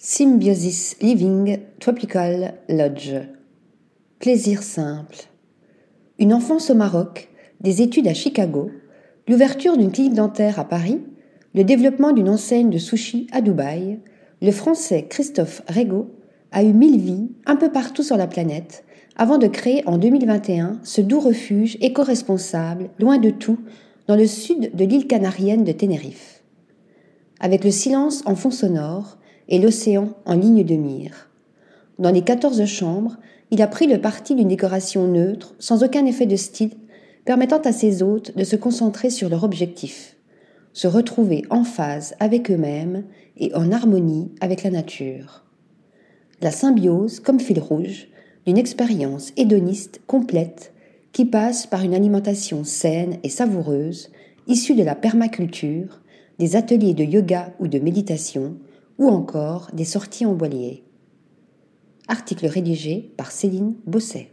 Symbiosis Living Tropical Lodge. Plaisir simple. Une enfance au Maroc, des études à Chicago, l'ouverture d'une clinique dentaire à Paris, le développement d'une enseigne de sushi à Dubaï, le français Christophe Rego a eu mille vies un peu partout sur la planète avant de créer en 2021 ce doux refuge éco-responsable, loin de tout, dans le sud de l'île canarienne de Tenerife. Avec le silence en fond sonore, et l'océan en ligne de mire. Dans les quatorze chambres, il a pris le parti d'une décoration neutre, sans aucun effet de style, permettant à ses hôtes de se concentrer sur leur objectif, se retrouver en phase avec eux-mêmes et en harmonie avec la nature. La symbiose, comme fil rouge, d'une expérience hédoniste complète qui passe par une alimentation saine et savoureuse, issue de la permaculture, des ateliers de yoga ou de méditation, ou encore des sorties en voilier. Article rédigé par Céline Bosset.